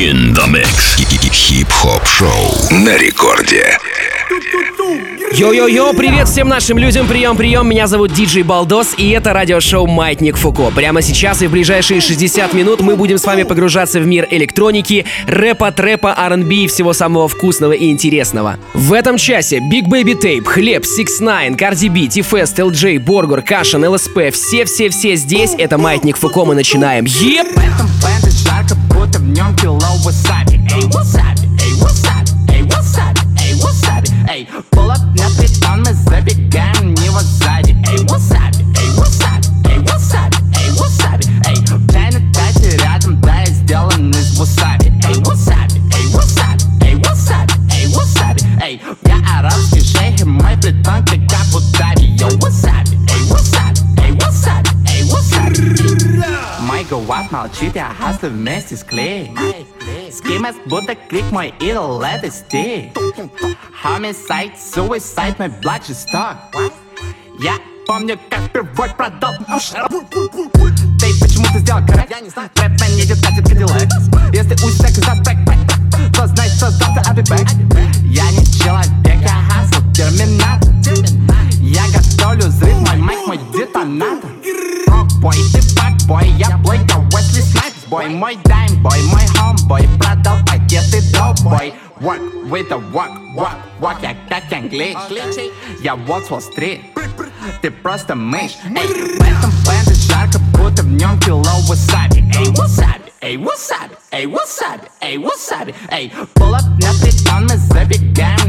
In the mix. Хип-хоп шоу на рекорде. Йо-йо-йо, привет всем нашим людям, прием-прием, меня зовут Диджей Балдос, и это радиошоу «Маятник Фуко». Прямо сейчас и в ближайшие 60 минут мы будем с вами погружаться в мир электроники, рэпа, трэпа, R&B и всего самого вкусного и интересного. В этом часе Big Baby Tape, Хлеб, 6 9 Cardi B, T-Fest, Элджей, Боргур, Кашин, ЛСП, все-все-все здесь, это «Маятник Фуко», мы начинаем. Yep! В этом бенде жарко, будто в нем кило васаби Эй, васаби, эй, васаби, эй, up на притон, мы забегаем не сзади Эй, васаби, эй, молчит, я хаслю вместе с клей Скимас будто клик, мой идол это стиль Homicide, suicide, мой блад жесток Я помню, как впервой продал Ты почему ты сделал крэк? Я не знаю Рэп не едет, катит кадиллак Если усек за стэк То знай, что завтра I'll be back. Я не человек, я хасл, терминатор Я готовлю взрыв, мой майк, мой детонатор rock boy, the bad boy я boy the Wesley Snipes boy. Mój dime boy, mój homeboy Bladał pakiety do boy. Walk with a walk, walk, walk jak tak English Ja Wall Street, ty prosta mysz Ej, pętam pędy żarka, buty w nią kilo wasabi Ej, wasabi Ey, what's up? Ey, what's up? Ey, what's up? Pull up na tytan, my zabiegam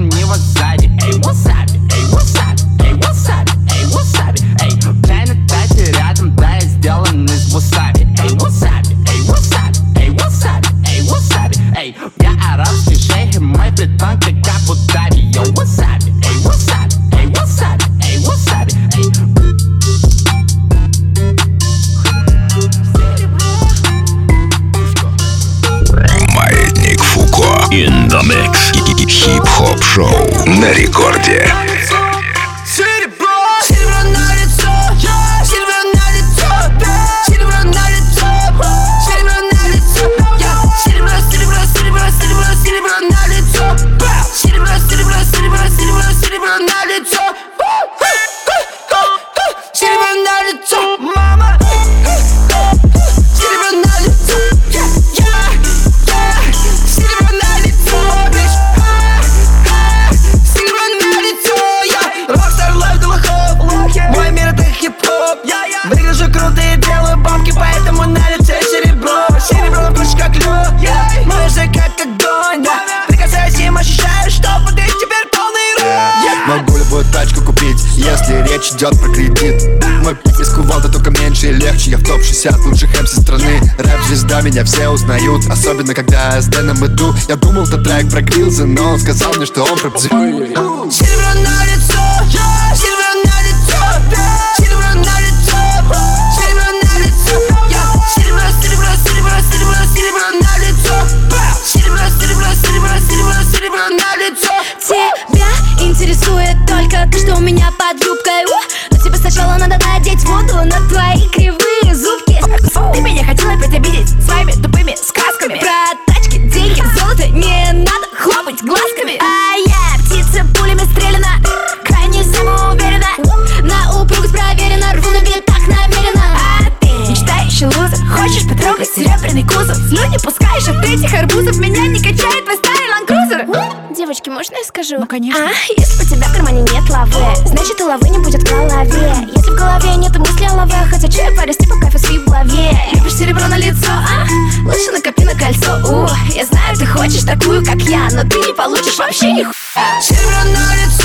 Особенно когда я с Дэном иду. Я думал, это трек про Грилза Но он сказал мне, что он про Серебро на лицо конечно. А, если у тебя в кармане нет лавы Значит, и лавы не будет в голове Если в голове нет мысли о лаве Хотя чай порасти по кайфу в голове Любишь серебро на лицо, а? Лучше накопи на кольцо, у Я знаю, ты хочешь такую, как я Но ты не получишь вообще ни Серебро на лицо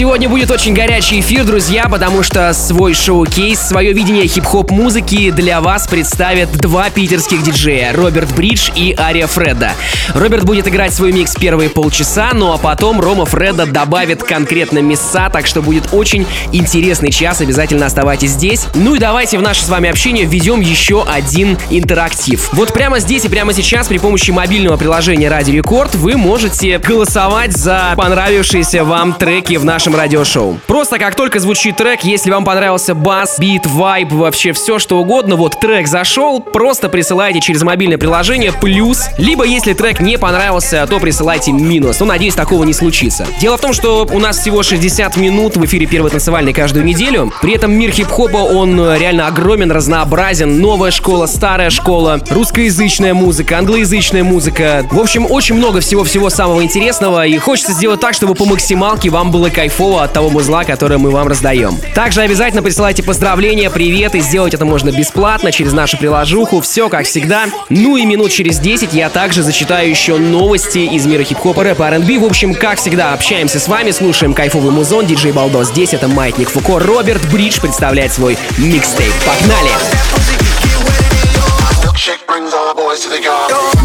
сегодня будет очень горячий эфир, друзья, потому что свой showcase, свое видение хип-хоп музыки для вас представят два питерских диджея, Роберт Бридж и Ария Фредда. Роберт будет играть свой микс первые полчаса, ну а потом Рома Фредда добавит конкретного мяса, так что будет очень интересный час, обязательно оставайтесь здесь. Ну и давайте в наше с вами общение введем еще один интерактив. Вот прямо здесь и прямо сейчас при помощи мобильного приложения Radio Record вы можете голосовать за понравившиеся вам треки в нашем радиошоу. Просто как только звучит трек, если вам понравился бас, бит, вайб, вообще все что угодно, вот трек зашел, просто присылайте через мобильное приложение плюс, либо если трек не понравился, то присылайте минус. Ну, надеюсь, такого не случится. Дело в том, что у нас всего 60 минут в эфире первой танцевальной каждую неделю. При этом мир хип-хопа, он реально огромен, разнообразен. Новая школа, старая школа, русскоязычная музыка, англоязычная музыка. В общем, очень много всего-всего самого интересного. И хочется сделать так, чтобы по максималке вам было кайфово от того музла, которое мы вам раздаем. Также обязательно присылайте поздравления, привет, и сделать это можно бесплатно через нашу приложуху. Все как всегда. Ну и минут через 10 я также зачитаю еще новости из мира хип-хопа, рэпа, R&B. В общем, как всегда, общаемся с вами, слушаем кайфовый музон, диджей Балдос. Здесь это Маятник Фуко. Роберт Бридж представляет свой микстейп. Погнали! can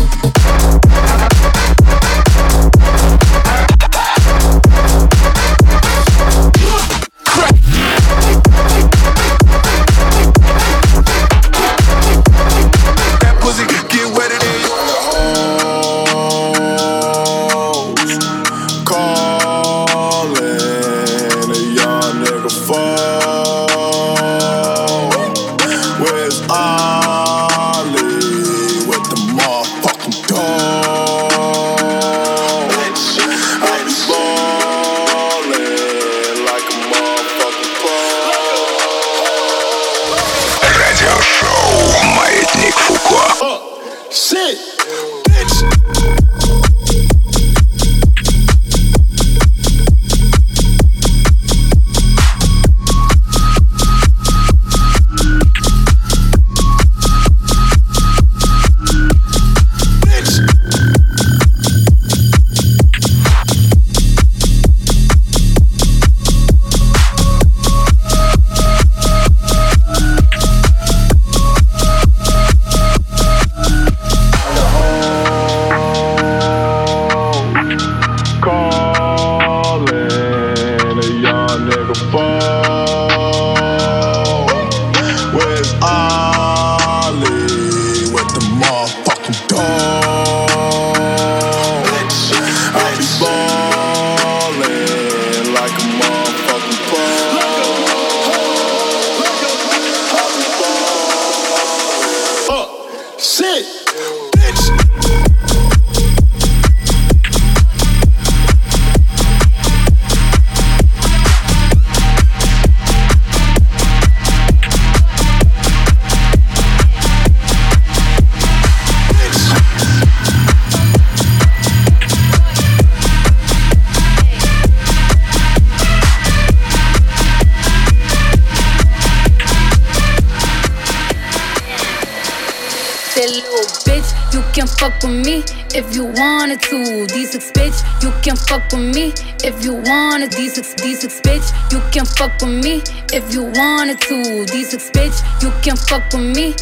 fuck with me if you wanted to. D6 bitch, you can fuck with me if you wanted. D6, D6 bitch, you can fuck with me if you wanted to. D6 bitch, you can fuck with me.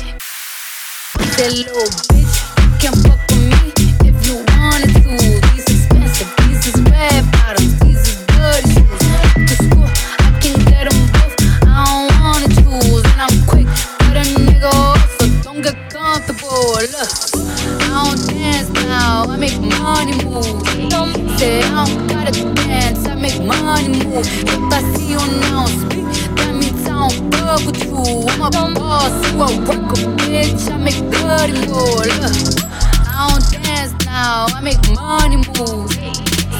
That little bitch, you can fuck with me if you wanted to. These expensive, these is red bottoms, these is good shoes. To I can get them both. I don't wanna choose, and I'm quick, cut a nigga off, don't get comfortable. Look, I don't dance now, I make money move. Say I don't gotta dance, I make money move. If I see you now speak, that means I don't fuck with you. I'm a boss, you a worker, bitch. I make move. Look, I don't dance now, I make money move.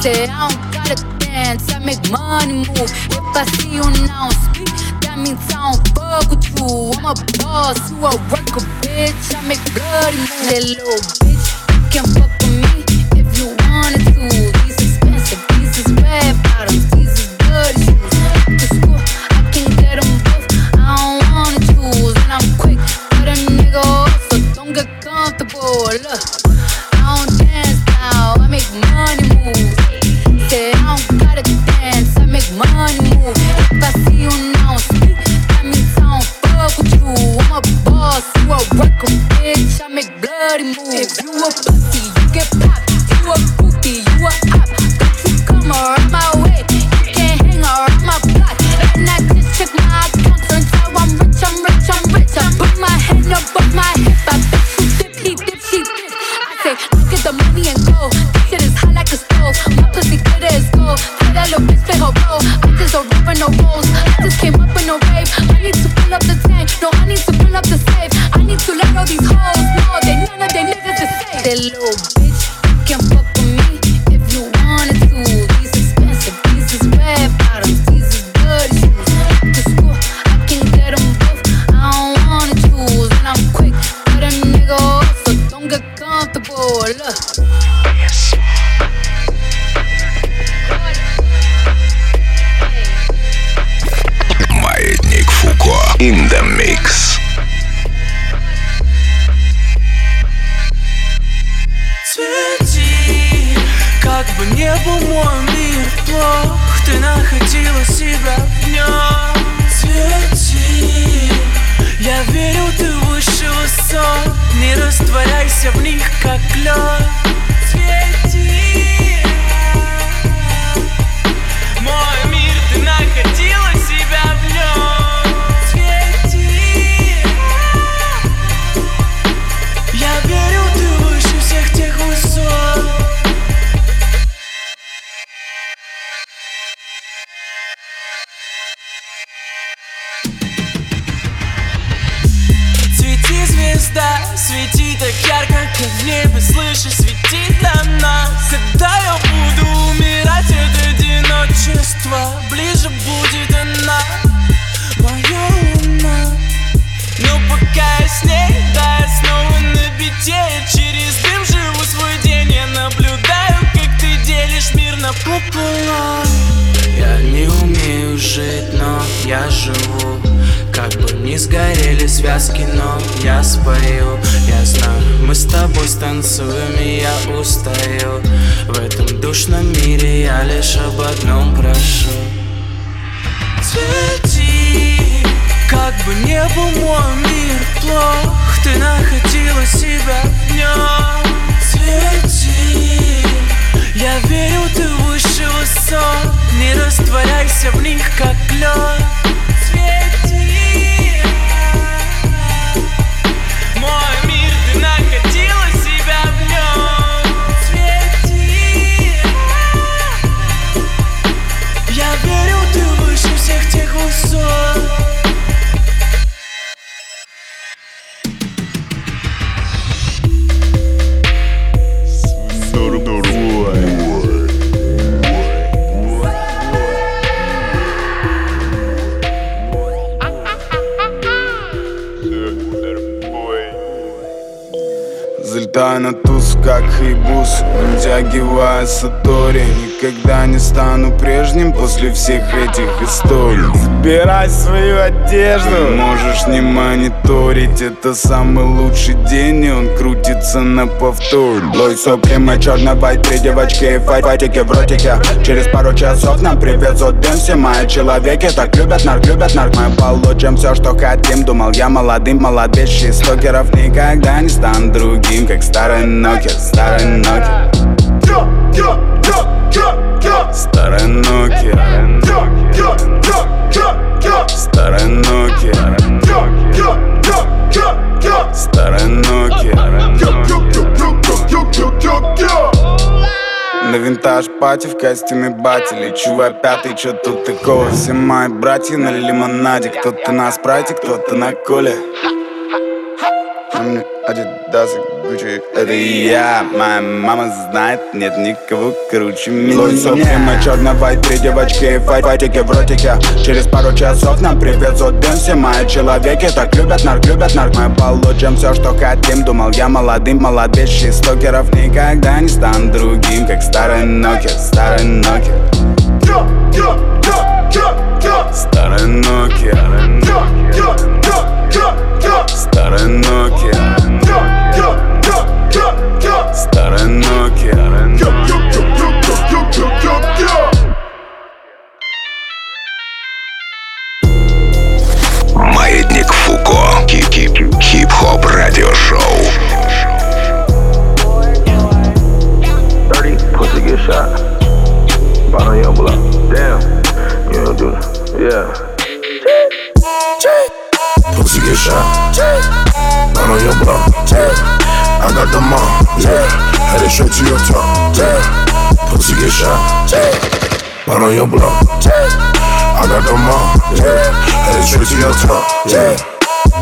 Say I don't gotta dance, I make money move. If I see you now speak, that means I don't fuck with you. I'm a boss, you a worker, bitch. I make bloody moves. That little bitch, you can fuck with me if you wanted to. These expensive, is red bottoms, звезда, свети так ярко, как в небе Слышишь, свети для нас Когда я буду умирать от одиночества Ближе будет она, моя луна но пока я с ней, да, я снова на бите Через дым живу свой день Я наблюдаю, делишь мир напополам Я не умею жить, но я живу. Как бы не сгорели связки, но я спою. Я знаю, мы с тобой станцуем, и я устаю. В этом душном мире я лишь об одном прошу. Цвети, как бы не был мой мир плох. Ты находила себя в нем. Цвети, я верю, ты выше высот. Не растворяйся в них, как лед. Цвети, мой мир, ты находила себя в Цвети, я верю, ты выше всех тех высот Летаю на туз, как хайбус Вытягивая сатори Никогда не стану прежним После всех этих историй. Забирай свою одежду. Можешь не мониторить Это самый лучший день И он крутится на повтор. Лой сопли, мы черно байт Три девочки и файтики в ротике. Через пару часов нам привезут дым Все мои человеки так любят нарк, любят нарк. Мы получим все, что хотим Думал я молодым, молод без шестокеров Никогда не стану другим Как старый Nokia, старый Nokia Старая Nokia. Старая Nokia. Старая Nokia. На винтаж пати в костюме бати Лечу опятый, чё тут такого? Все мои братья на лимонаде. Кто-то на спрайте, кто-то на коле. Адидасы, Гуччи, это я. Моя мама знает, нет никого круче меня. Мы черный вайт, три девочки и файт, файтики в ротике. Через пару часов нам привезут дым Все мои человеки так любят нарк, любят нарк. Мы получим все, что хотим. Думал я молодым, молод без шестокеров Никогда не стану другим, как старый Nokia, старый Nokia. Старая Nokia. Старая Nokia Старая Nokia Маятник Фуко. Хип-хоп радиошоу. Pussy get shot. Bought on your block. Damn. You don't do Yeah. Pussy get shot. Not on your block. I got the mom. Yeah. Head it straight to your top. Yeah. Pussy get shot. yeah. Not on your block. yeah. I got the mom. Yeah. Head it straight to your top. Yeah.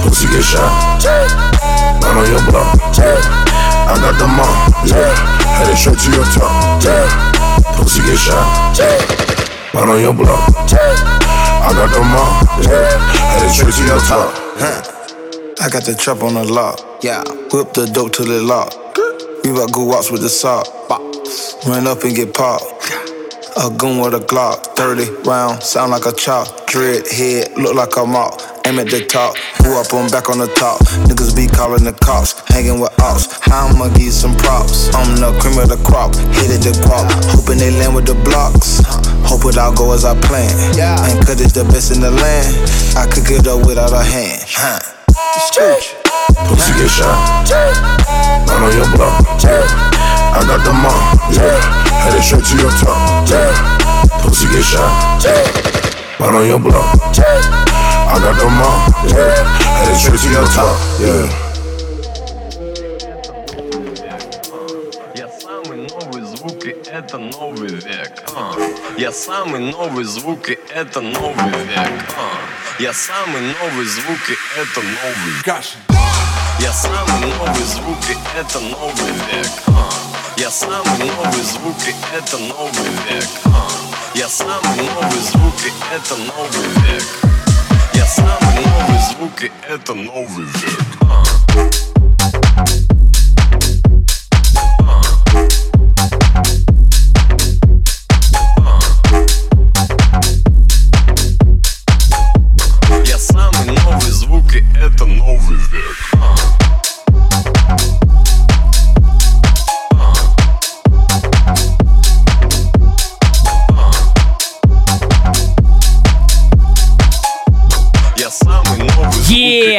Pussy get shot. yeah. Not on your block. yeah. I got the mom. Yeah. Head it straight to your top. Yeah. Pussy get shot. Not on your block. I got the mom. Yeah. Head it straight to your top. I got the trap on the lock. Yeah. Whip the dope till it lock. We about go walks with the sock. Run up and get popped. A gun with a Glock. 30 round, sound like a chop. Dread head, look like a mop. Aim at the top, who up on back on the top. Niggas be calling the cops, hanging with ops. I'ma give you some props. I'm the cream of the crop, hit it the crop. Hoping they land with the blocks. Hope it all go as I plan. And cut is the best in the land. I could get up without a hand. Pussy get shot. Not on your block. I got the mom. Yeah. Head it straight to your top. Yeah. Pussy get shot. Not on your block. I got the mom. Yeah. Head it straight to your top. Yeah. Это новый век. а. Я самый новый звук и это новый век. а. Я самый новый звук и это новый век. Я самый новый звук и это новый век. а. Я самый новый звук и это новый век. а. Я самый новый звук и это новый век. Я самый новый звук и это новый век. а.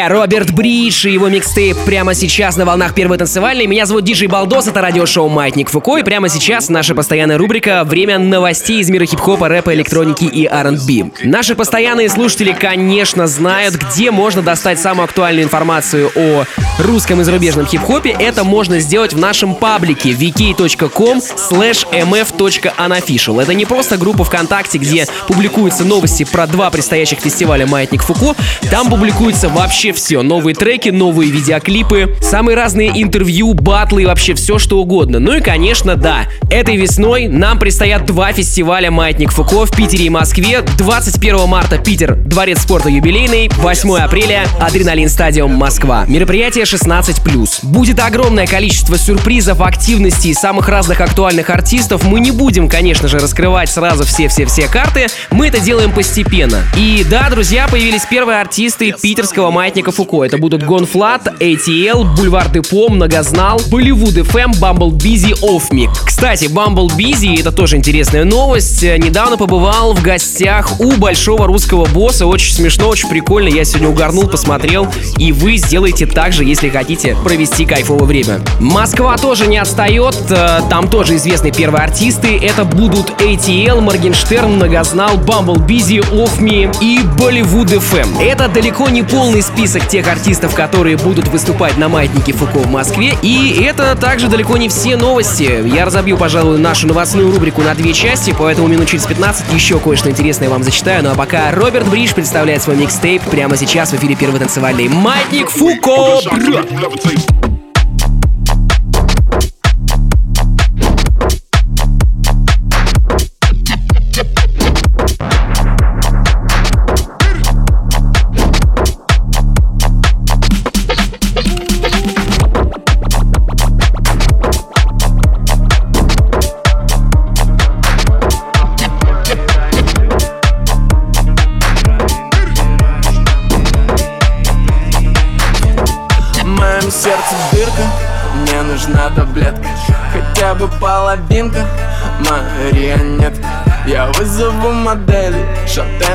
Роберт Бридж и его микстейп прямо сейчас на волнах первой танцевальной. Меня зовут Диджей Балдос, это радиошоу Маятник Фуко, и прямо сейчас наша постоянная рубрика «Время новостей из мира хип-хопа, рэпа, электроники и R&B». Наши постоянные слушатели, конечно, знают, где можно достать самую актуальную информацию о русском и зарубежном хип-хопе. Это можно сделать в нашем паблике vk.com slash mf.unofficial. Это не просто группа ВКонтакте, где публикуются новости про два предстоящих фестиваля «Маятник Фуко». Там публикуется вообще вообще все. Новые треки, новые видеоклипы, самые разные интервью, батлы и вообще все что угодно. Ну и, конечно, да, этой весной нам предстоят два фестиваля «Маятник Фуко» в Питере и Москве. 21 марта Питер, Дворец спорта юбилейный, 8 апреля Адреналин Стадиум Москва. Мероприятие 16+. Будет огромное количество сюрпризов, активностей и самых разных актуальных артистов. Мы не будем, конечно же, раскрывать сразу все-все-все карты. Мы это делаем постепенно. И да, друзья, появились первые артисты питерского маятника Фуко. Это будут GONE.Fludd, ATL, Бульвар Депо, Многознал, Bollywood FM, Bumble Beezy, Off Me. Кстати, Beezy, это тоже интересная новость, недавно побывал в гостях у большого русского босса. Очень смешно, очень прикольно. Я сегодня угорнул, посмотрел. И вы сделаете так же, если хотите провести кайфовое время. Москва тоже не отстает. Э, там тоже известные первые артисты. Это будут ATL, Моргенштерн, Многознал, Busy, Off Me и Bollywood FM. Это далеко не полный список тех артистов, которые будут выступать на маятнике Фуко в Москве. И это также далеко не все новости. Я разобью, пожалуй, нашу новостную рубрику на две части, поэтому минут через 15 еще кое-что интересное вам зачитаю. Ну а пока Роберт Бридж представляет свой микстейп прямо сейчас в эфире первый танцевальный Маятник Фуко. половинка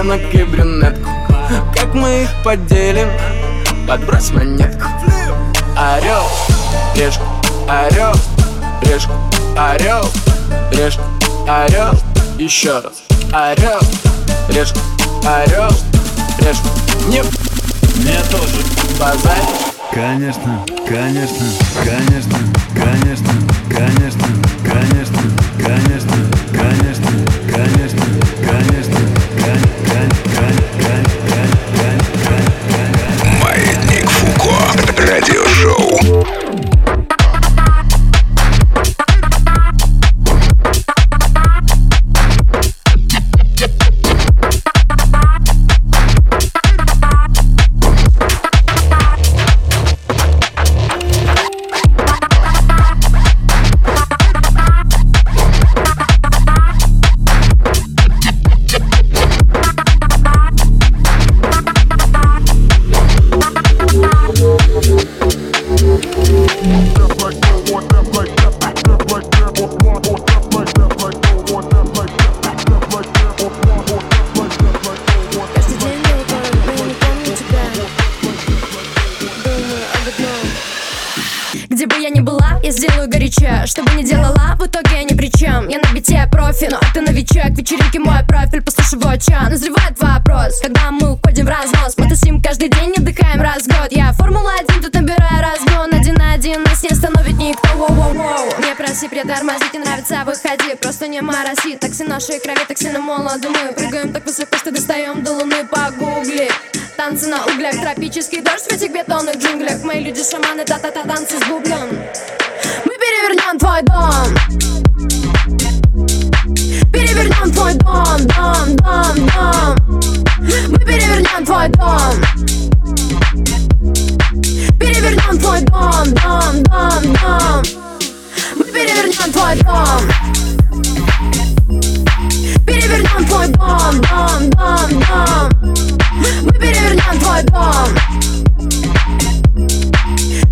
Шатенок и брюнетку Как мы их поделим? Подбрось монетку Орел, решка, орел, решка, орел, решка, орел Еще раз Орел, решка, орел, решка Нет, мне тоже базарь Конечно, конечно, конечно, конечно, конечно, конечно, конечно, конечно, конечно, конечно, Show. Радиошоу. нашей крови токсины молоды Мы прыгаем так высоко, что достаем до луны Погугли Танцы на углях, тропический дождь в этих бетонных джунглях. Мои люди шаманы, та-та-та, танцы с бубном. Мы перевернем твой дом. Перевернем твой дом, дом, дом, дом. Мы перевернем твой дом. Перевернем твой дом, дом, дом, дом. Мы перевернем твой дом перевернем твой дом, дом, дом, дом. Мы перевернем твой дом.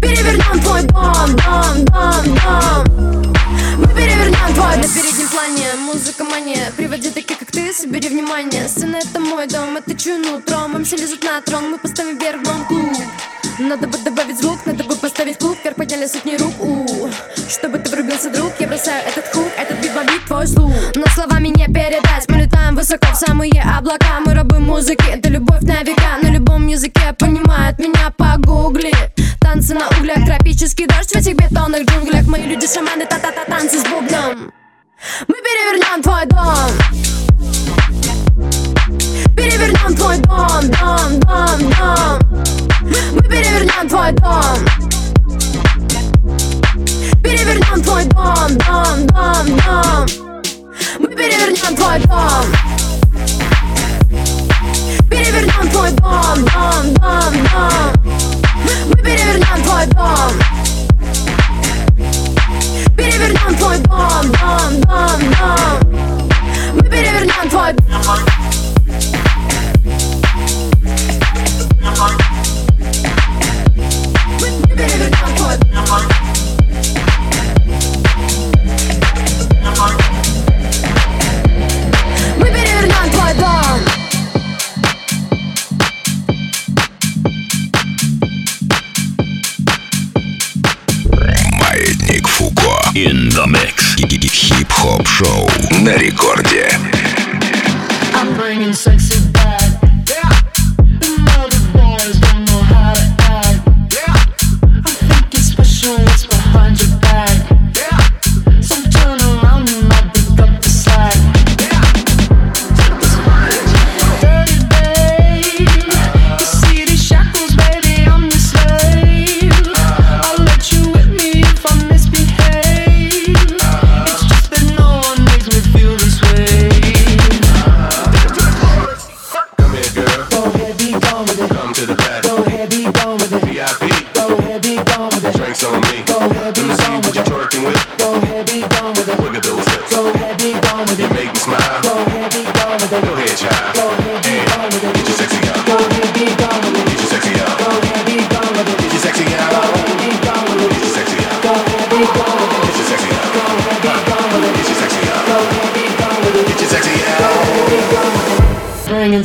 Перевернем твой дом, дом, дом, дом. Мы перевернем твой На переднем плане музыка мания. Приводи таких, как ты, собери внимание. Сцена это мой дом, это чую нутром Мамся лезут на трон, мы поставим вверх дом клуб надо бы добавить звук, надо бы поставить клуб. Вверх подняли сотни рук, у Чтобы ты врубился, друг. Я бросаю этот хук, этот бит бомбит твой слух Но словами не передать. Мы летаем высоко в самые облака. Мы рабы музыки, это любовь на века. На любом языке понимают меня погугли. Танцы на углях, тропический дождь В этих бетонных джунглях. Мои люди шаманы, та-та-та, танцы с бубном. Мы перевернем твой дом. Перевернем твой дом, дом, дом, дом твой дом. Перевернем твой дом, дом, дом, дом. Мы перевернем твой дом. Перевернем твой дом, дом, дом, дом. Мы перевернем твой дом. Перевернем твой дом, дом, дом, дом. Мы перевернем твой дом Хип-хоп шоу на рекорде. I'm bringing sexy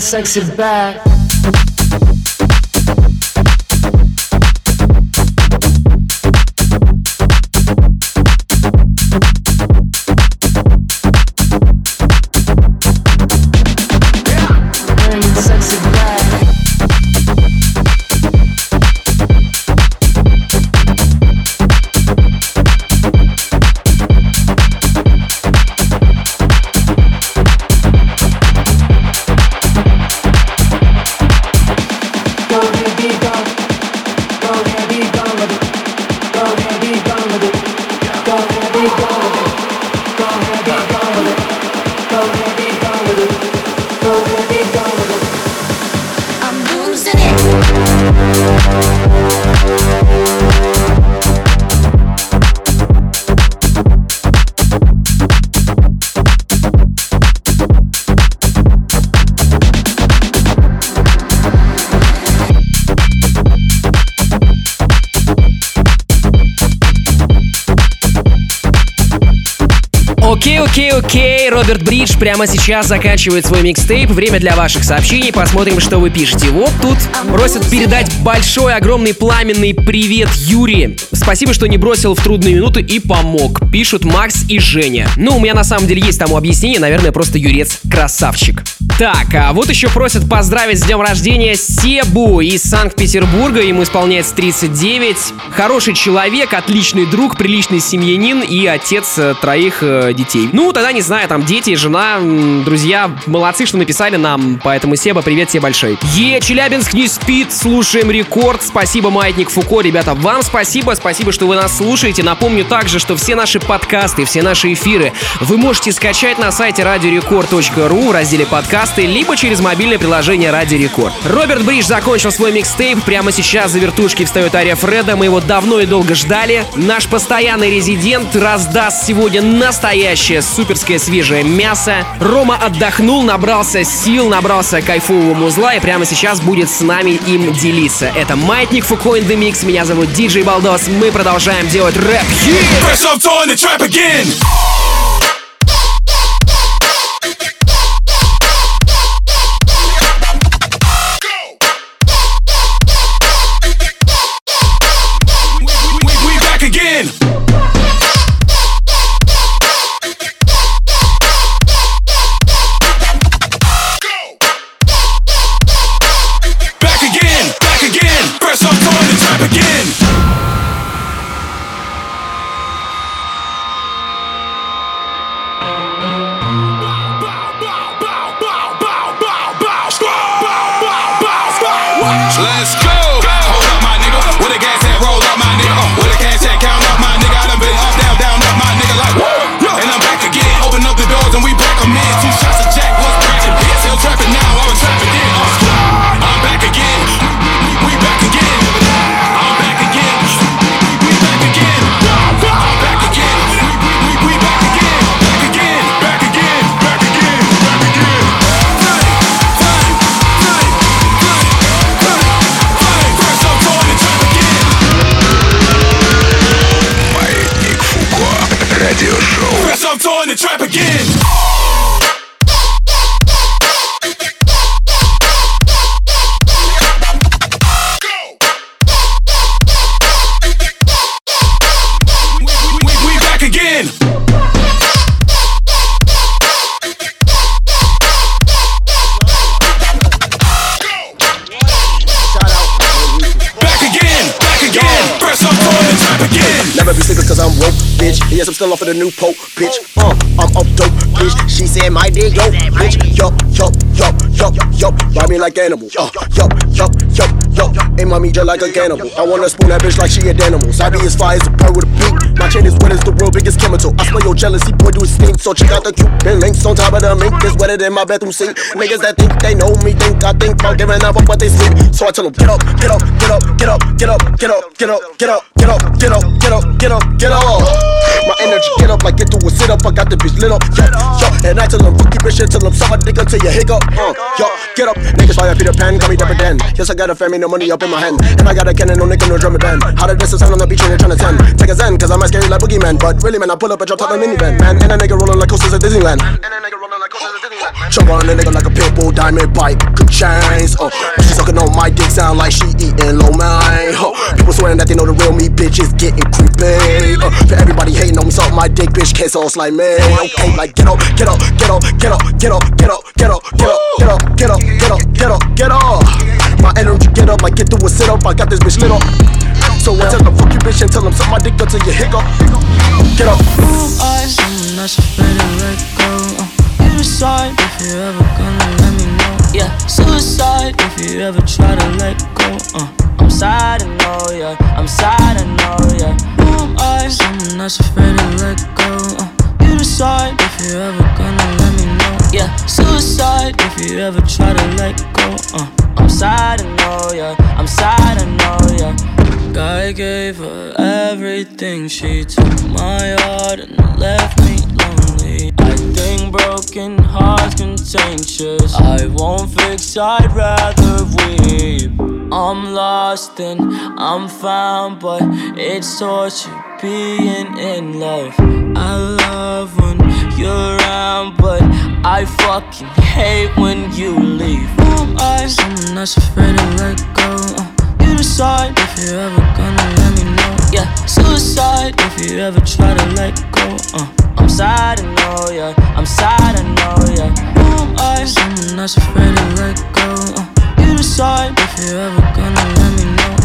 sex is back. Окей, Роберт Бридж прямо сейчас заканчивает свой микстейп. Время для ваших сообщений. Посмотрим, что вы пишете. Вот тут просят передать большой, огромный, пламенный привет Юрий. Спасибо, что не бросил в трудные минуты и помог. Пишут Макс и Женя. Ну, у меня на самом деле есть тому объяснение. Наверное, просто Юрец красавчик. Так, а вот еще просят поздравить с днем рождения Себу из Санкт-Петербурга. Ему исполняется 39. Хороший человек, отличный друг, приличный семьянин и отец э, троих э, детей. Ну, тогда не знаю, там дети, жена, друзья, молодцы, что написали нам. Поэтому, Себа, привет тебе большой. Е, Челябинск не спит, слушаем рекорд. Спасибо, Маятник Фуко. Ребята, вам спасибо, спасибо, что вы нас слушаете. Напомню также, что все наши подкасты, все наши эфиры вы можете скачать на сайте радиорекорд.ру в разделе подкасты, либо через мобильное приложение Радио Рекорд. Роберт Бридж закончил свой микстейп. Прямо сейчас за вертушки встает Ария Фреда. Мы его давно и долго ждали. Наш постоянный резидент раздаст сегодня настоящее суперское свежее мясо. Рома отдохнул, набрался сил, набрался кайфового музла и прямо сейчас будет с нами им делиться. Это Маятник Фуко in the Mix. Меня зовут Диджей Балдос. Мы продолжаем делать рэп. Yeah! Still off of the new pope, bitch. Uh, I'm up dope, bitch. She said my dick yo, bitch. Yup, yup, yup, yup, yup. Ride me like animal. Uh, yup, yup, yup. Aim just like a cannibal. I wanna spoon that bitch like she an animal. I be as fly as a bird with a beak. My chain is wet as the world biggest chemical. I smell your jealousy, boy, do it stink. So check out the Cuban links on top of the mink. It's wetter than my bathroom sink. Niggas that think they know me think I think about giving up what they sleep. So I tell them, get up, get up, get up, get up, get up, get up, get up, get up, get up, get up, get up, get up, get up. My energy get up like get to a sit up. I got the bitch lit up, yo, yo. And I tell them, fuck you bitch, tell them, suck my dick until you hiccup. Uh, yo, get up, niggas fire Peter Pan, call me Dapper Dan. Yes, I got a family, no money up in my hand. And I got a cannon, no nigga, no drum and band. How did this sound on the beach when you're trying to ten? Take a zen, cause I'm scary like boogeyman. But really, man, I pull up and drop top the minivan, man. And a nigga rolling like coasters at Disneyland. Jump on a nigga like a pit bull, diamond bike, good chains. Uh, she sucking on my dick, sound like she eating low man. Uh, people swearing that they know the real me, bitch is getting creepy. Uh, for everybody hating on me, suck my dick, bitch, can't sauce like me. Okay, like get up, get up, get up, get up, get up, get up, get up, get up, get up, get up, get up, get up, get up. My energy get up, like get through a sit up, I got this bitch lit up. So I tell them fuck you bitch and tell them suck my dick until you hiccup. Get up. I, someone that's afraid to let go. Uh, you decide if you're ever gonna let me know. Yeah, suicide if you ever try to let go. Uh, I'm sad, I know, yeah. I'm sad, I know, yeah. Who am I? Someone that's afraid to let go. Uh, you decide if you're ever gonna let me know. Yeah, suicide if you ever try to let go. Uh, I'm sad, I know, yeah. I'm sad, I know, yeah. I gave her everything. She took my heart and left me lonely. I think broken hearts contagious. I won't fix, I'd rather weep. I'm lost and I'm found, but it's torture being in love. I love when you're around, but I fucking hate when you leave. Who am I? Someone that's afraid to let go. Uh, you decide if you're ever gonna let me know. Yeah, suicide if you ever try to let go. Uh, I'm sad, I know, yeah. I'm sad, I know, yeah. Who am I? Someone that's afraid to let go. Uh, you decide if you're ever gonna let me.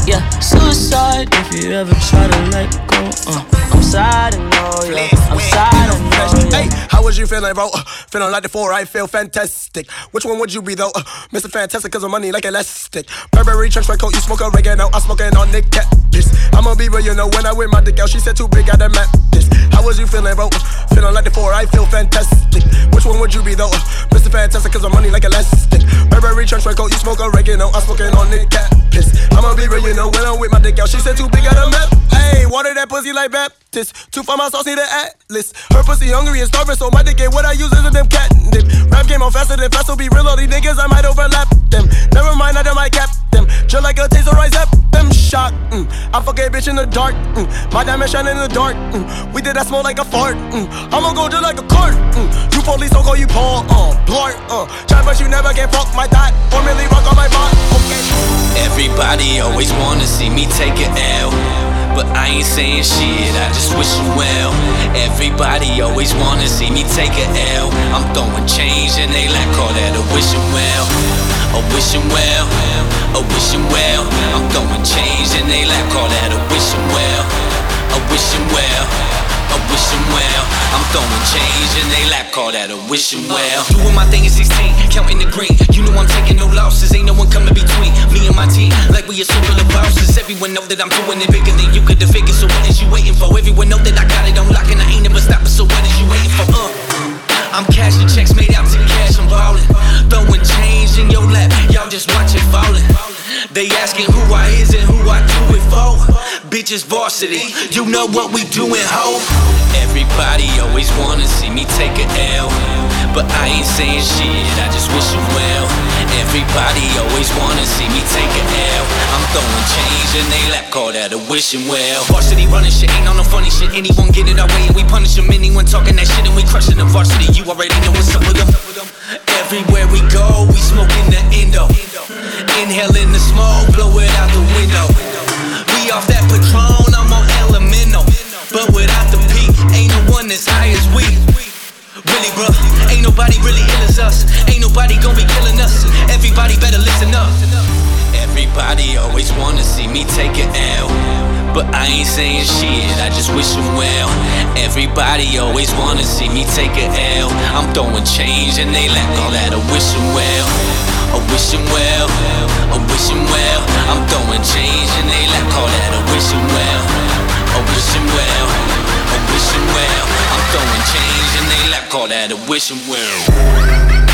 Yeah, suicide if you ever try to let go. Uh, I'm sad, I know, yeah. I'm sad, I know, yeah. Hey, how was you feeling, bro? Uh, feeling like the four, I feel fantastic. Which one would you be, though? Uh, Mr. Fantastic, cause of money like elastic. Burberry trench coat, you smoke oregano, I'm smoking on Nick Cat. This, I'ma be real, you know, when I win my dick out, she said too big, I done map this. How was you feeling, bro? Uh, feeling like the four, I feel fantastic. Which one would you be, though? Mr. Fantastic, cause of money like elastic. Burberry trench coat, you smoke oregano, I'm smoking on Nick Cat. This, I'ma be real, you know, when I with my dick out, she said too big, I done map. Hey, water that pussy like Baptist. Too far, my sauce need an atlas. Her pussy hungry and starving, so my dick ain't what I use is a them cat dip. Rap game on faster than fast, so be real, all these niggas, I might overlap them. Never mind, I done my cap them. Just like a taser, rise up them shock. Mm. I fuck a bitch in the dark. Mm. My diamond shine in the dark. Mm. We did that smoke like a fart. Mm. I'ma go just like a cart. Mm. You police, don't call you Paul. Uh, Blart. Uh. Try, but you never can fuck my dot. Or merely rock on my bot. Okay. Everybody always wanna see me take an L. But I ain't saying shit, I just wish you well. Everybody always wanna see me take an L. I'm throwing change and they like call that a wishing well. A wishing well, a wishing well. I'm throwing change and they like call that a wishing well. A wishing well. A wishing well, I'm throwing change and they like call that a wishing well. Doing my thing at 16, counting the green. You know I'm taking no losses, ain't no one coming between me and my team. Like we a circle of bosses. Everyone know that I'm doing it bigger than you could have figured. So what is you waiting for? Everyone know that I got it on lock and I ain't never stopping. So what is you waiting for? Uh. I'm cashing checks made out to cash, I'm ballin'. Throwing change in your lap, y'all just watch it fallin'. They asking who I is and who I do it for. Bitches varsity, you know what we doing, ho. Everybody always wanna see me take a L. But I ain't saying shit, I just wish you well. Everybody always wanna see me take a L. I'm throwing change and they lap call that a wishing well. Varsity running shit, ain't on no funny shit. Anyone get it our way and we punish them. Anyone talking that shit and we crushing the varsity. You already know what's up with them. Everywhere we go, we smoking the endo. Inhaling the smoke, blow it out the window. We off that Patron, I'm on elemental. But without the P, ain't no one as high as we. Really, bruh, ain't nobody really ill as us. Ain't nobody gonna be killing us. Everybody better listen up. Everybody always wanna see me take an L. but I ain't saying shit. I just wish him well. Everybody always wanna see me take a L. I'm throwing change and they let all that. I wish him well. I wish him well. I wish him well. I'm throwing change and they let call that. I wish him well. I wish him well. I wish him well. I'm throwing change and they let call that. I wish him well.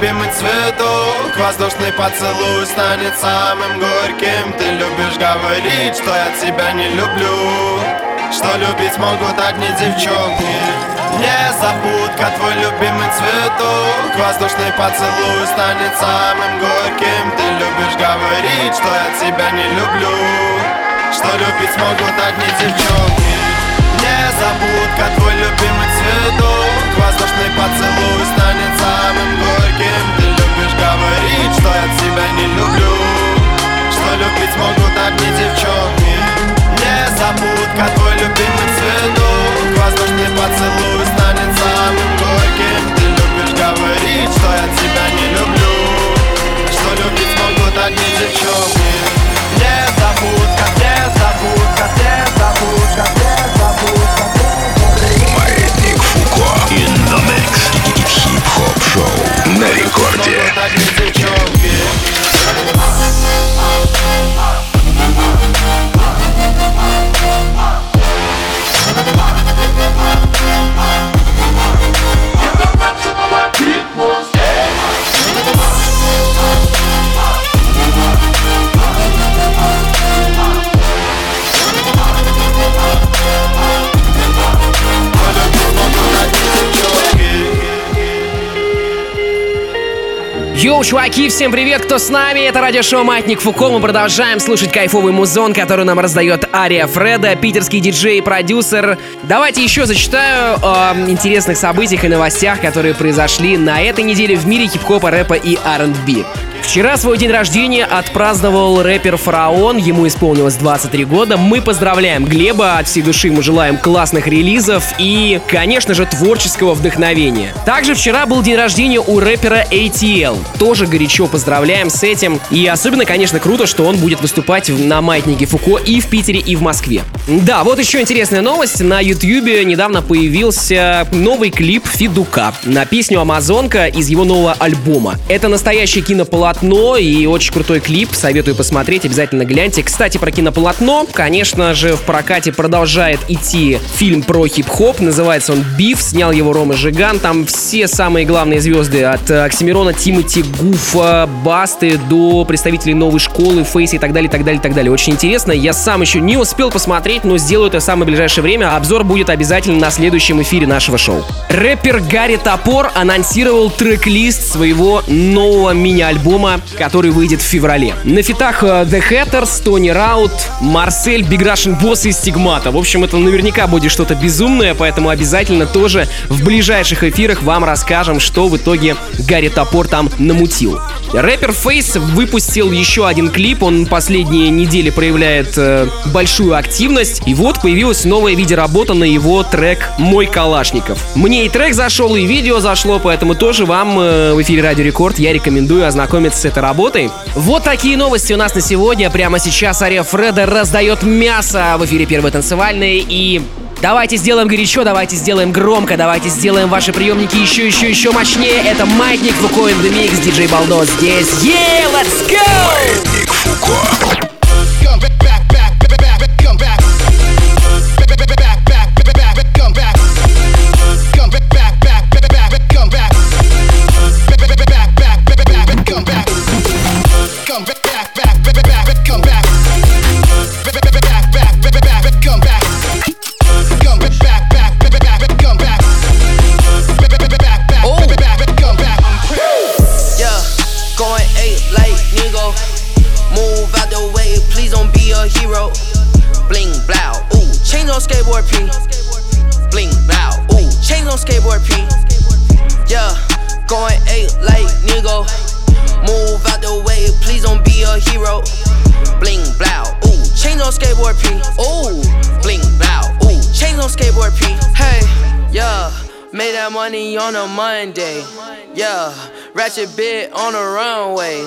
Любимый цветок Воздушный поцелуй станет самым горьким. Ты любишь говорить, что я тебя не люблю Что любить могут одни девчонки. Незабудка, твой любимый цветок Воздушный поцелуй станет самым горьким. Ты любишь говорить, что я тебя не люблю Что любить могут одни девчонки. Незабудка, твой любимый цветок Воздушный поцелуй станет самым горьким. Ты любишь говорить, что я тебя не люблю Что любить могут одни девчонки. Незабудка, твой любимый цветок. Воздушный поцелуй станет самым горьким. Ты любишь говорить, что я тебя не люблю Что любить могут одни девчонки на рекорде. Йоу, чуваки, всем привет, кто с нами? Это радиошоу «Маятник Фуко». Мы продолжаем слушать кайфовый музон, который нам раздает Ария Фреда, питерский диджей и продюсер. Давайте еще зачитаю о интересных событиях и новостях, которые произошли на этой неделе в мире хип-хопа, рэпа и R&B. Вчера свой день рождения отпраздновал рэпер Фараон, ему исполнилось 23 года. Мы поздравляем Глеба, от всей души ему желаем классных релизов и, конечно же, творческого вдохновения. Также вчера был день рождения у рэпера ATL. Тоже горячо поздравляем с этим. И особенно, конечно, круто, что он будет выступать на Маятнике Фуко и в Питере, и в Москве. Да, вот еще интересная новость. На Ютьюбе недавно появился новый клип Фидука на песню «Амазонка» из его нового альбома. Это настоящее кинополотно и очень крутой клип. Советую посмотреть, обязательно гляньте. Кстати, про кинополотно. Конечно же, в прокате продолжает идти фильм про хип-хоп. Называется он «Биф». Снял его Рома Жиган. Там все самые главные звезды от э, Оксимирона, Тимати, Гуфа, Басты до представителей новой школы, Фейси и так далее, и так далее, и так далее. Очень интересно. Я сам еще не успел посмотреть, но сделаю это в самое ближайшее время. Обзор будет обязательно на следующем эфире нашего шоу. Рэпер Гарри Топор анонсировал трек-лист своего нового мини-альбома альбома, который выйдет в феврале. На фитах э, The Hatters, Тони Раут, Марсель, Big Russian Boss и Стигмата. В общем, это наверняка будет что-то безумное, поэтому обязательно тоже в ближайших эфирах вам расскажем, что в итоге Гарри Топор там намутил. Рэпер Фейс выпустил еще один клип, он последние недели проявляет э, большую активность, и вот появилась новая видеоработа на его трек «Мой Калашников». Мне и трек зашел, и видео зашло, поэтому тоже вам э, в эфире Радио Рекорд я рекомендую ознакомиться с этой работой. Вот такие новости у нас на сегодня. Прямо сейчас Ария Фреда раздает мясо в эфире Первой танцевальной, и Давайте сделаем горячо, давайте сделаем громко, давайте сделаем ваши приемники еще, еще, еще мощнее. Это Маятник Фуко in the Mix, диджей Балдос здесь. Yeah, let's go! Маятник Фуко. On a Monday. Yeah, ratchet bit on the runway.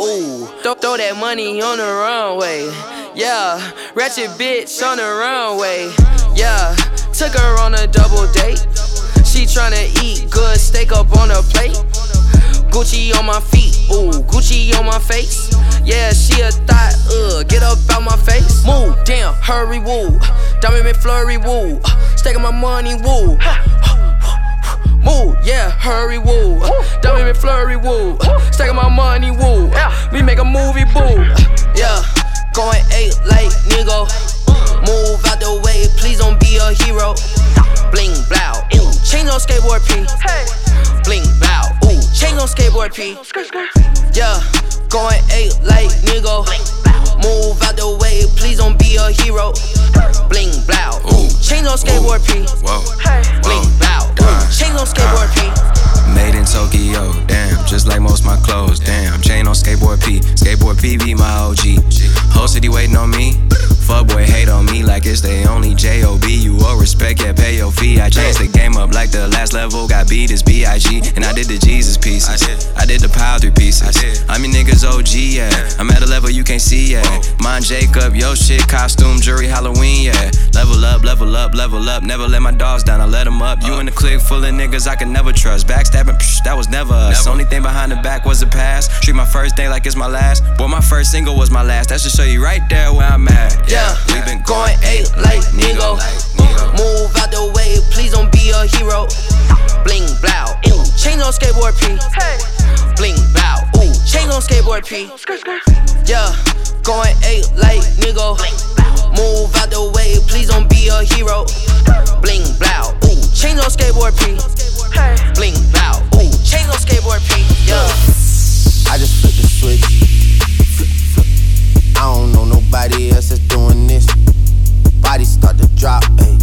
Ooh, throw, throw that money on the runway. Yeah, ratchet bitch on the runway. Yeah, took her on a double date. She tryna eat good steak up on a plate. Gucci on my feet, ooh, Gucci on my face. Yeah, she a thought, uh, get up out my face. Move, damn, hurry, woo. Diamond McFlurry, woo. Staking my money, woo. Move, yeah, hurry, woo. Don't even flurry, woo. Staking my money, woo. We make a movie, boo. Yeah, going eight like nigga. Move out the way, please don't be a hero. Bling, blow, ooh, change on skateboard P. Bling, blow, ooh, change on skateboard P. Yeah, going eight like nigga. Move out the way, please don't be a hero. Bling, blow, ooh, change on skateboard P. Bling, like the last level, got beat as B.I.G. And I did the Jesus pieces. I did the power three pieces. I'm your niggas OG, yeah. I'm at a level you can't see, yeah. Mine Jacob, yo shit, costume, jury, Halloween, yeah. Level up, level up, level up. Never let my dogs down, I let them up. You uh. in the clique full of niggas I can never trust. Backstabbing, psh, that was never us. Only thing behind the back was the past. Treat my first day like it's my last. Boy, my first single was my last. That should show you right there where I'm at. Yeah, we been going eight like nigga. Move out the way, please don't be a hero. Bling blow, ooh, change on skateboard P. Bling blow, ooh, change on skateboard P. Yeah, going eight like nigga. Move out the way, please don't be a hero. Bling blow, ooh, change on skateboard P. Bling blow, ooh, change on skateboard P. Yeah. I just flipped the switch. I don't know nobody else that's doing this. Body start to drop, ayy.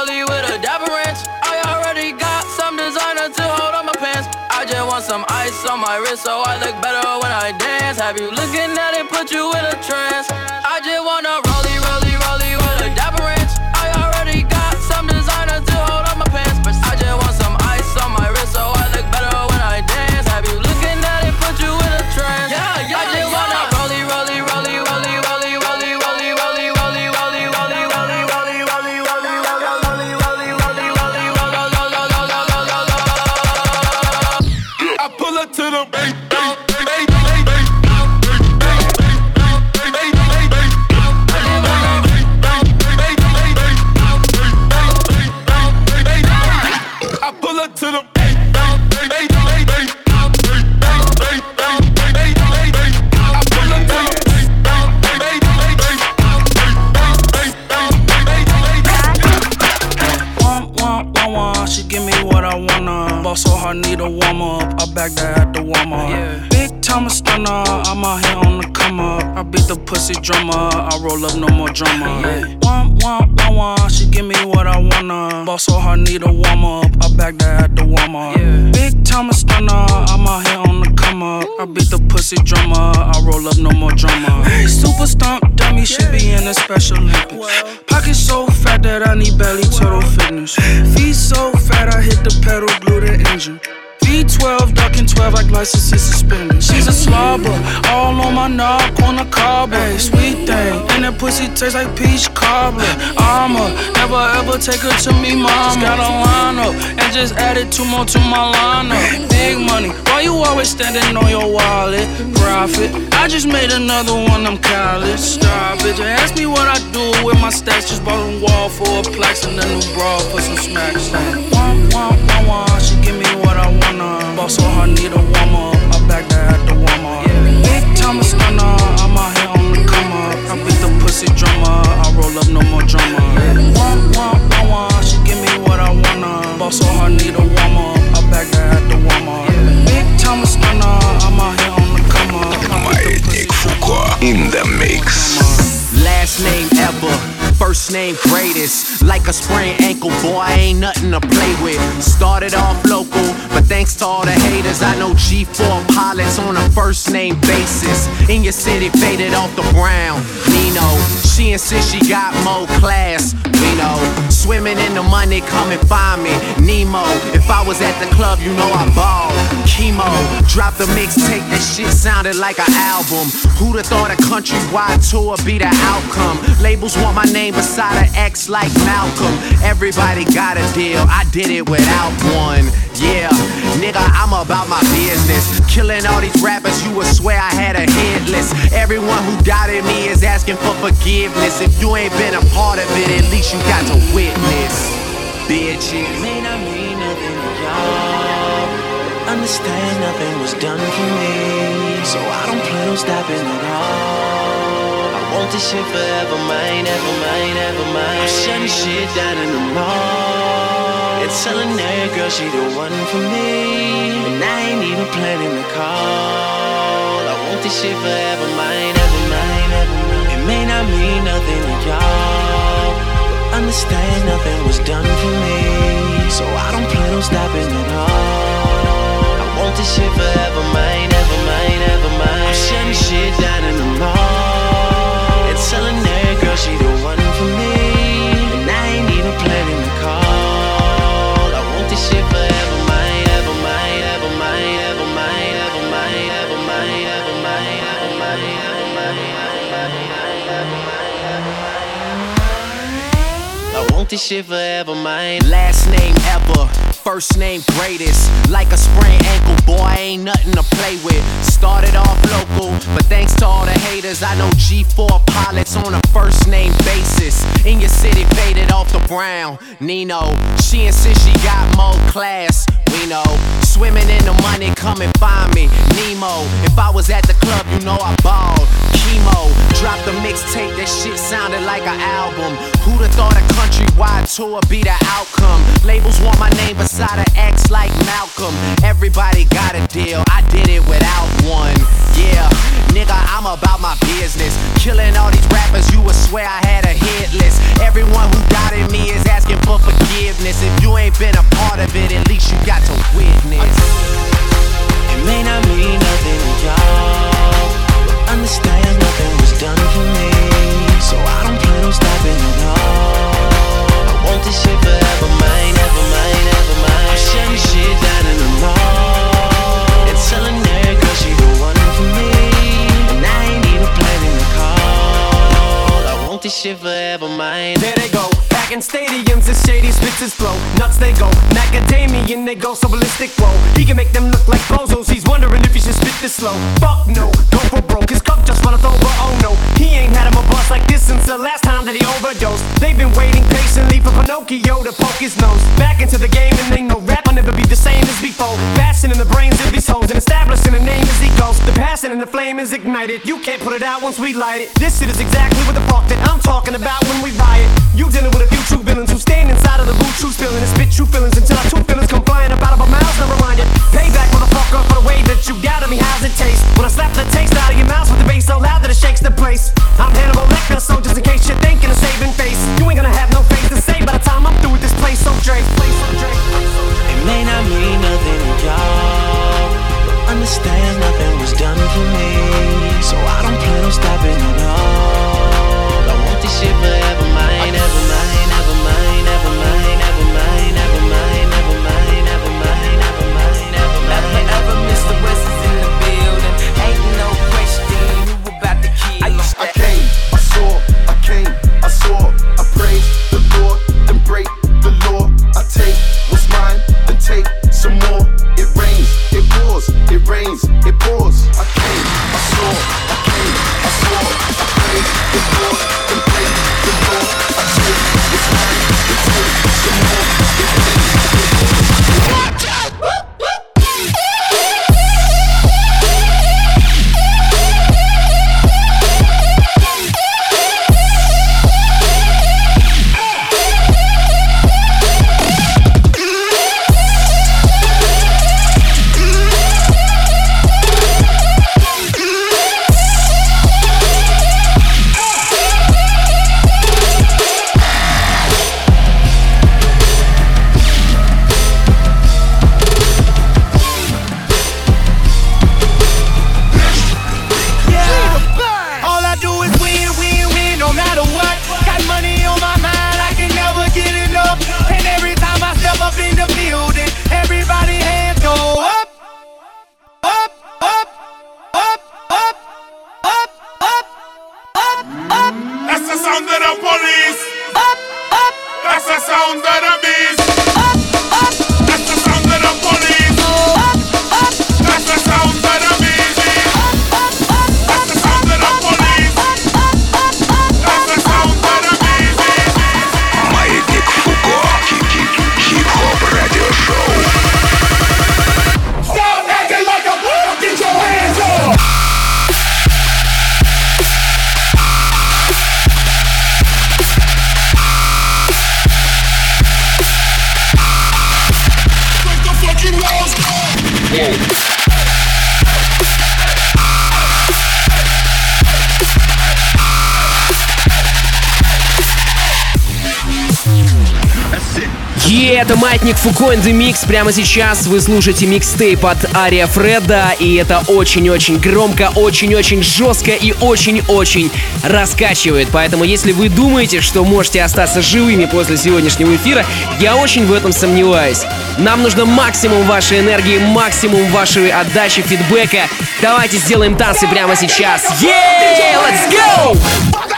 on my wrist so I look better when I dance. Have you looking at it, put you in a trance? I'm out here on the come up. I beat the pussy drummer. I roll up, no more drama. Womp, womp, womp, womp. She give me what I wanna. Ball so hard, need a warm up. I back that at the warm up. Big time stunner. I'm out here on the come up. I beat the pussy drummer. I roll up, no more drama. Super stomp dummy should be in the Special Olympics. Pocket so fat that I need belly total fitness. Feet so fat I hit the pedal, glue the engine. V12, ducking 12 like licenses suspended. She's a slobber, all on my knob, corner carb, ay, sweet thing. And that pussy tastes like peach cobbler. I'ma never ever take her to me, mama. Just got a line up and just added two more to my lineup. Big money, why you always standing on your wallet? Profit, I just made another one, I'm college. Stop it, just ask me what I do with my stacks. Just bought a wall for a plaques and a new bra for some womp, she give me what I stunner. Boss so hard, need a warm up. I back that at the warm up. Yeah. Big time a stunner. I'm out here on the come up. I beat the pussy drummer. I roll up no more drummer. Yeah. One, one, one, one. She give me what I wanna. Boss so hard, need a warm up. I back that at the warm up. Yeah. Big time a stunner. I'm out here on the come up. I beat the pussy drummer. In the mix. Last name ever, first name greatest. Like a sprained ankle, boy, I ain't nothing to play with. Started off local, but thanks to all the haters, I know G4 pilots on a first name basis. In your city, faded off the brown. Nino, she insists she got more class. We know, swimming in the money, come and find me. Nemo, if I was at the club, you know I ball. Chemo, drop the mixtape, that shit sounded like an album. Who'd have thought a countrywide tour be the outcome? Labels want my name beside an X like Malcolm. Everybody got a deal, I did it without one. Yeah, nigga, I'm about my business. Killing all these rappers, you would swear I had a hit list. Everyone who doubted me is asking for forgiveness. If you ain't been a part of it, at least you got to witness. Bitches. May not mean nothing to y'all. Understand nothing was done for me. So I don't plan on stopping at all. I want this shit forever, mine, ever mine, ever mine. I'm shutting shit down in the mall. And telling that girl she the one for me. And I ain't even planning the call. I want this shit forever, mine, ever mine, ever mine. It may not mean nothing to y'all. But understand nothing was done for me. So I don't plan on stopping at all. I want this shit forever, mine, ever mine, ever mine. I'm shutting shit down in the mall. Girl she the one for me. And I ain't even planning call. I want this shit forever, mine, ever mine, ever mine, ever mine, ever mine, ever mine, ever mine, ever mine, ever mine, ever I want this shit forever, mine. Last name ever, first name greatest. Like a sprained ankle, boy, ain't nothing to play with. Started off local, but thanks to all the haters, I know G4 pilots on a first name basis. In your city, faded off the brown. Nino, she insists she got more class. We know, swimming in the money, come and find me. Nemo, if I was at the club, you know I balled. Chemo, drop the mixtape, that shit sounded like an album. Who'd have thought a countrywide tour be the outcome? Labels want my name beside an X like Malcolm. Everybody got a deal, I did it without one. Yeah, nigga, I'm about my business. Killing all these rappers, you would swear I had a hit list. Everyone who doubted me is asking for forgiveness. If you ain't been a part of it, at least you got to witness. They go, macadamian they go so ballistic. Whoa, he can make them look like bozos. He's wondering if he should spit this slow. Fuck no, go for broke. His cup just runneth over. Oh no, he ain't had him a bust like this since the last time that he overdosed. They've been waiting patiently for Pinocchio to poke his nose back into the game, and they know rap will never be the same as before. Fashion in the brains of these hoes and establishing a name as he goes. The passion and the flame is ignited. You can't put it out once we light it. This shit is exactly what the fuck that I'm talking about when we riot. You dealing with a few true villains who stand inside of the boot, true spilling and spit true feelings until our true feelings come flying up out of our mouths. Now remind it. Payback, motherfucker, for the way that you got me. How's it taste? When I slap the taste out of your mouth with the bass so loud that it shakes the place. I'm Hannibal Lecter, so just in case thinking of saving face, you ain't gonna have no face to say by the time I'm through with this place. So Drake, place so Drake. It may not mean nothing to y'all, but understand nothing was done for me. So I don't plan on stopping И это Маятник Фуко and the Mix. Прямо сейчас вы слушаете микстейп от Ария Фреда. И это очень-очень громко, очень-очень жестко и очень-очень раскачивает. Поэтому, если вы думаете, что можете остаться живыми после сегодняшнего эфира, я очень в этом сомневаюсь. Нам нужно максимум вашей энергии, максимум вашей отдачи, фидбэка. Давайте сделаем танцы прямо сейчас. Yeah! Let's go!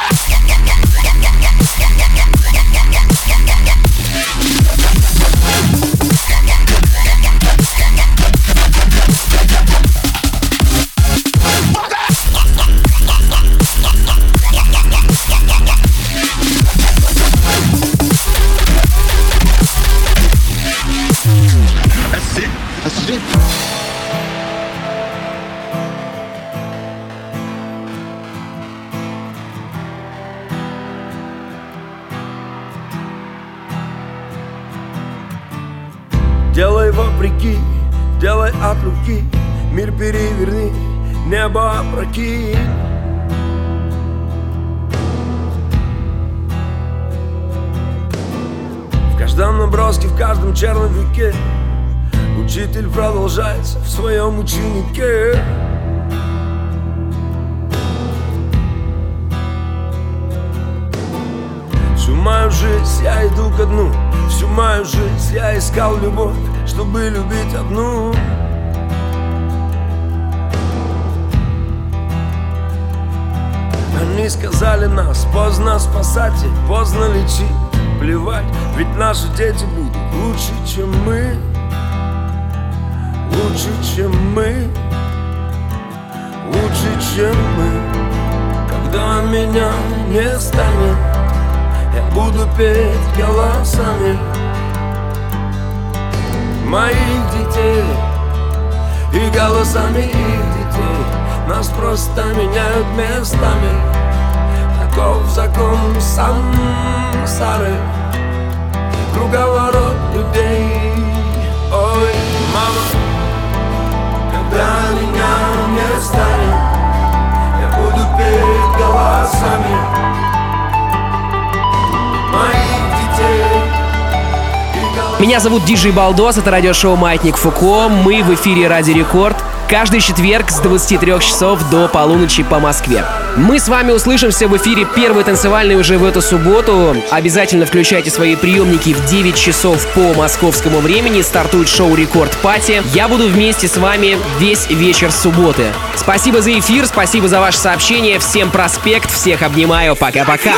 Учитель продолжается в своем ученике. Всю мою жизнь я иду ко дну. Всю мою жизнь я искал любовь Чтобы любить одну. Они сказали нас поздно спасать и поздно лечить. Плевать, ведь наши дети будут лучше, чем мы Лучше, чем мы. Лучше, чем мы. Когда меня не станет Я буду петь голосами Моих детей. И голосами их детей. Нас просто меняют местами. Таков закон сансары Круговорот людей. Ой, мама Когда меня не станет Я буду петь голосами Моих детей Меня зовут Диджей Балдос, это радиошоу «Маятник Фуко». Мы в эфире Ради Рекорд. Каждый четверг с 23 часов до полуночи по Москве. Мы с вами услышимся в эфире первый танцевальный уже в эту субботу. Обязательно включайте свои приемники в 9 часов по московскому времени. Стартует шоу Рекорд Пати. Я буду вместе с вами весь вечер субботы. Спасибо за эфир, спасибо за ваше сообщение. Всем проспект, всех обнимаю. Пока-пока.